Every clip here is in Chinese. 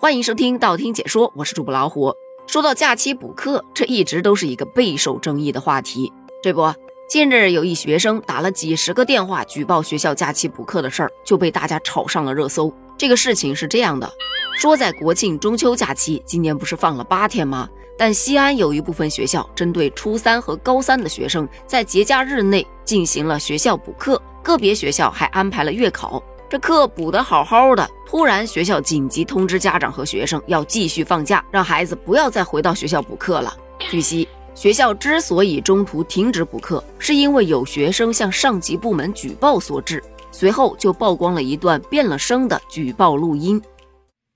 欢迎收听道听解说，我是主播老虎。说到假期补课，这一直都是一个备受争议的话题。这不，近日有一学生打了几十个电话举报学校假期补课的事儿，就被大家炒上了热搜。这个事情是这样的：说在国庆中秋假期，今年不是放了八天吗？但西安有一部分学校针对初三和高三的学生，在节假日内进行了学校补课，个别学校还安排了月考。这课补得好好的，突然学校紧急通知家长和学生要继续放假，让孩子不要再回到学校补课了。据悉，学校之所以中途停止补课，是因为有学生向上级部门举报所致。随后就曝光了一段变了声的举报录音。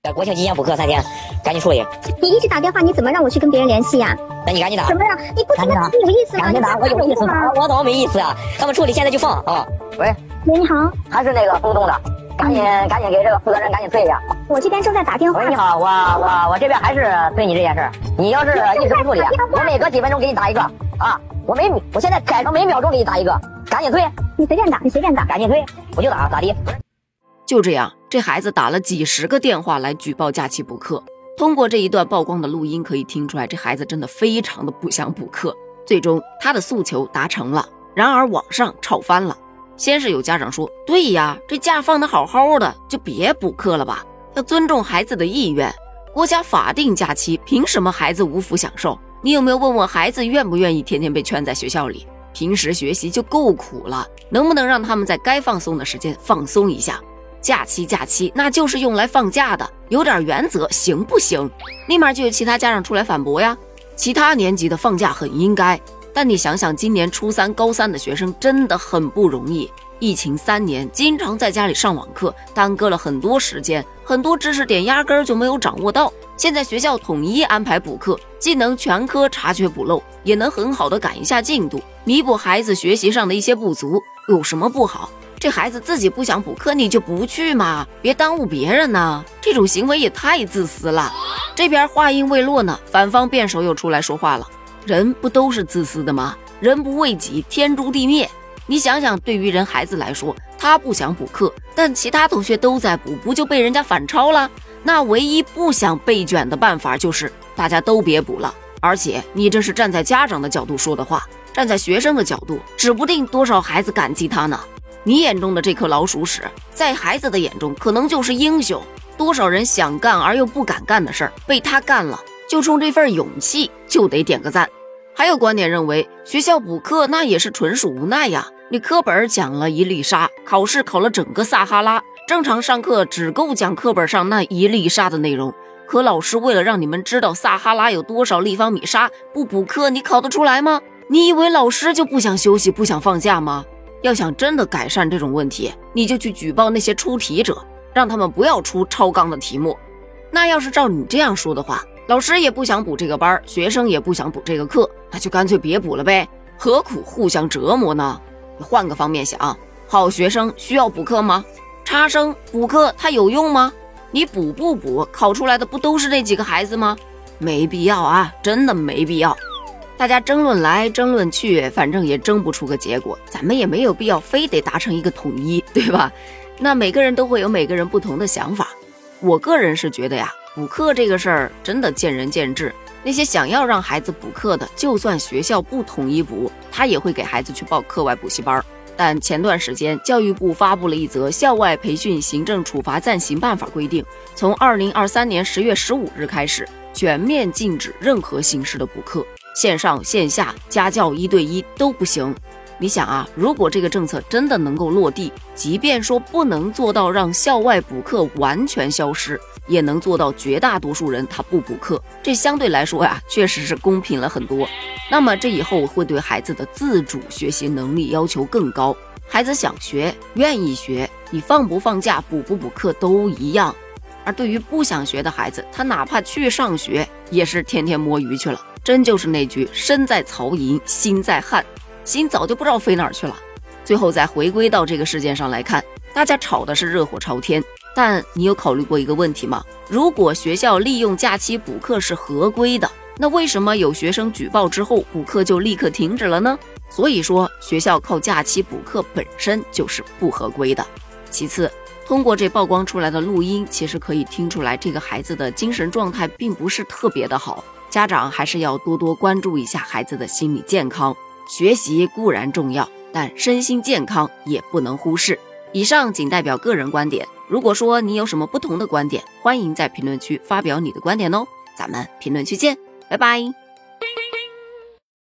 在国庆期间补课三天，赶紧处理。你一直打电话，你怎么让我去跟别人联系呀？那你赶紧打。怎么让？你不打你有意思吗？赶紧打，我有意思吗？我怎么没意思啊？他们处理现在就放啊。喂。喂，你好，还是那个东东的，赶紧赶紧给这个负责人赶紧催一下。我这边正在打电话。喂，你好，我我我这边还是催你这件事。你要是一直不处理，我每隔几分钟给你打一个啊！我每我现在改成每秒钟给你打一个，赶紧催。你随便打，你随便打，赶紧催，我就打，咋地？就这样，这孩子打了几十个电话来举报假期补课。通过这一段曝光的录音，可以听出来，这孩子真的非常的不想补课。最终，他的诉求达成了，然而网上吵翻了。先是有家长说：“对呀，这假放的好好的，就别补课了吧，要尊重孩子的意愿。国家法定假期，凭什么孩子无福享受？你有没有问问孩子愿不愿意天天被圈在学校里？平时学习就够苦了，能不能让他们在该放松的时间放松一下？假期假期，那就是用来放假的，有点原则行不行？立马就有其他家长出来反驳呀，其他年级的放假很应该。”但你想想，今年初三、高三的学生真的很不容易。疫情三年，经常在家里上网课，耽搁了很多时间，很多知识点压根儿就没有掌握到。现在学校统一安排补课，既能全科查缺补漏，也能很好的赶一下进度，弥补孩子学习上的一些不足，有什么不好？这孩子自己不想补课，你就不去嘛，别耽误别人呢。这种行为也太自私了。这边话音未落呢，反方辩手又出来说话了。人不都是自私的吗？人不为己，天诛地灭。你想想，对于人孩子来说，他不想补课，但其他同学都在补，不就被人家反超了？那唯一不想被卷的办法就是大家都别补了。而且你这是站在家长的角度说的话，站在学生的角度，指不定多少孩子感激他呢。你眼中的这颗老鼠屎，在孩子的眼中可能就是英雄。多少人想干而又不敢干的事儿，被他干了。就冲这份勇气，就得点个赞。还有观点认为，学校补课那也是纯属无奈呀。你课本讲了一粒沙，考试考了整个撒哈拉，正常上课只够讲课本上那一粒沙的内容。可老师为了让你们知道撒哈拉有多少立方米沙，不补课你考得出来吗？你以为老师就不想休息、不想放假吗？要想真的改善这种问题，你就去举报那些出题者，让他们不要出超纲的题目。那要是照你这样说的话，老师也不想补这个班，学生也不想补这个课，那就干脆别补了呗，何苦互相折磨呢？你换个方面想，好学生需要补课吗？差生补课他有用吗？你补不补，考出来的不都是那几个孩子吗？没必要啊，真的没必要。大家争论来争论去，反正也争不出个结果，咱们也没有必要非得达成一个统一，对吧？那每个人都会有每个人不同的想法，我个人是觉得呀。补课这个事儿真的见仁见智。那些想要让孩子补课的，就算学校不统一补，他也会给孩子去报课外补习班。但前段时间，教育部发布了一则校外培训行政处罚暂行办法，规定从二零二三年十月十五日开始，全面禁止任何形式的补课，线上线下、家教一对一都不行。你想啊，如果这个政策真的能够落地，即便说不能做到让校外补课完全消失。也能做到绝大多数人他不补课，这相对来说呀，确实是公平了很多。那么这以后会对孩子的自主学习能力要求更高。孩子想学，愿意学，你放不放假、补不补课都一样。而对于不想学的孩子，他哪怕去上学，也是天天摸鱼去了。真就是那句“身在曹营心在汉”，心早就不知道飞哪儿去了。最后再回归到这个事件上来看，大家吵的是热火朝天。但你有考虑过一个问题吗？如果学校利用假期补课是合规的，那为什么有学生举报之后补课就立刻停止了呢？所以说，学校靠假期补课本身就是不合规的。其次，通过这曝光出来的录音，其实可以听出来，这个孩子的精神状态并不是特别的好。家长还是要多多关注一下孩子的心理健康。学习固然重要，但身心健康也不能忽视。以上仅代表个人观点。如果说你有什么不同的观点，欢迎在评论区发表你的观点哦。咱们评论区见，拜拜。